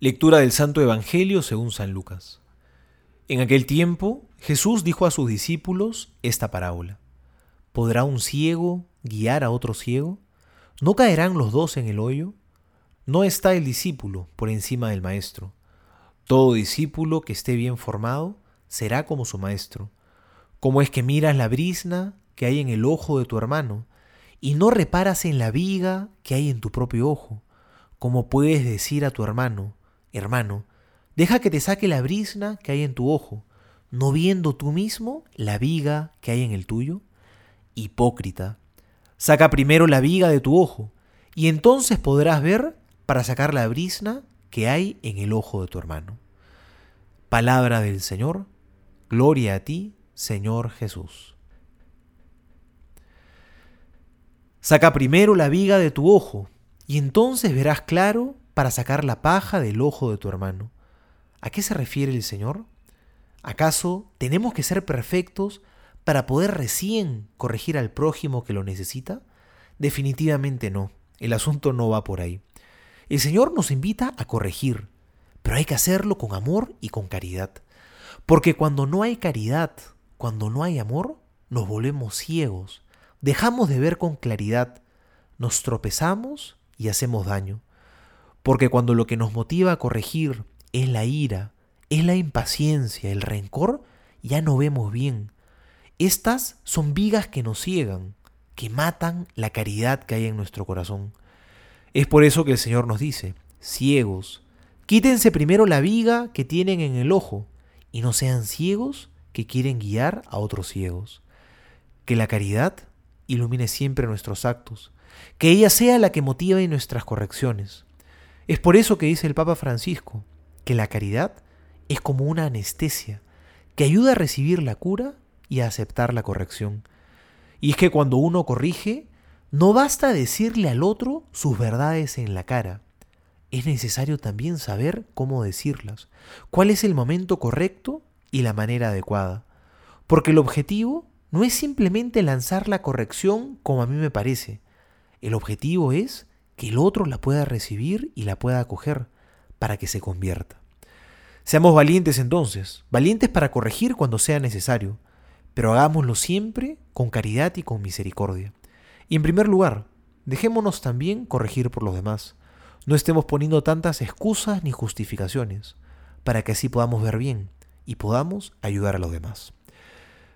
Lectura del Santo Evangelio según San Lucas. En aquel tiempo Jesús dijo a sus discípulos esta parábola. ¿Podrá un ciego guiar a otro ciego? ¿No caerán los dos en el hoyo? No está el discípulo por encima del maestro. Todo discípulo que esté bien formado será como su maestro. ¿Cómo es que miras la brisna que hay en el ojo de tu hermano y no reparas en la viga que hay en tu propio ojo? ¿Cómo puedes decir a tu hermano, Hermano, deja que te saque la brisna que hay en tu ojo, no viendo tú mismo la viga que hay en el tuyo. Hipócrita, saca primero la viga de tu ojo, y entonces podrás ver para sacar la brisna que hay en el ojo de tu hermano. Palabra del Señor, gloria a ti, Señor Jesús. Saca primero la viga de tu ojo, y entonces verás claro para sacar la paja del ojo de tu hermano. ¿A qué se refiere el Señor? ¿Acaso tenemos que ser perfectos para poder recién corregir al prójimo que lo necesita? Definitivamente no. El asunto no va por ahí. El Señor nos invita a corregir, pero hay que hacerlo con amor y con caridad. Porque cuando no hay caridad, cuando no hay amor, nos volvemos ciegos, dejamos de ver con claridad, nos tropezamos y hacemos daño. Porque cuando lo que nos motiva a corregir es la ira, es la impaciencia, el rencor, ya no vemos bien. Estas son vigas que nos ciegan, que matan la caridad que hay en nuestro corazón. Es por eso que el Señor nos dice, ciegos, quítense primero la viga que tienen en el ojo y no sean ciegos que quieren guiar a otros ciegos. Que la caridad ilumine siempre nuestros actos, que ella sea la que motive nuestras correcciones. Es por eso que dice el Papa Francisco, que la caridad es como una anestesia que ayuda a recibir la cura y a aceptar la corrección. Y es que cuando uno corrige, no basta decirle al otro sus verdades en la cara. Es necesario también saber cómo decirlas, cuál es el momento correcto y la manera adecuada. Porque el objetivo no es simplemente lanzar la corrección como a mí me parece. El objetivo es que el otro la pueda recibir y la pueda acoger para que se convierta. Seamos valientes entonces, valientes para corregir cuando sea necesario, pero hagámoslo siempre con caridad y con misericordia. Y en primer lugar, dejémonos también corregir por los demás. No estemos poniendo tantas excusas ni justificaciones, para que así podamos ver bien y podamos ayudar a los demás.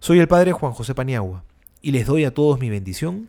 Soy el Padre Juan José Paniagua y les doy a todos mi bendición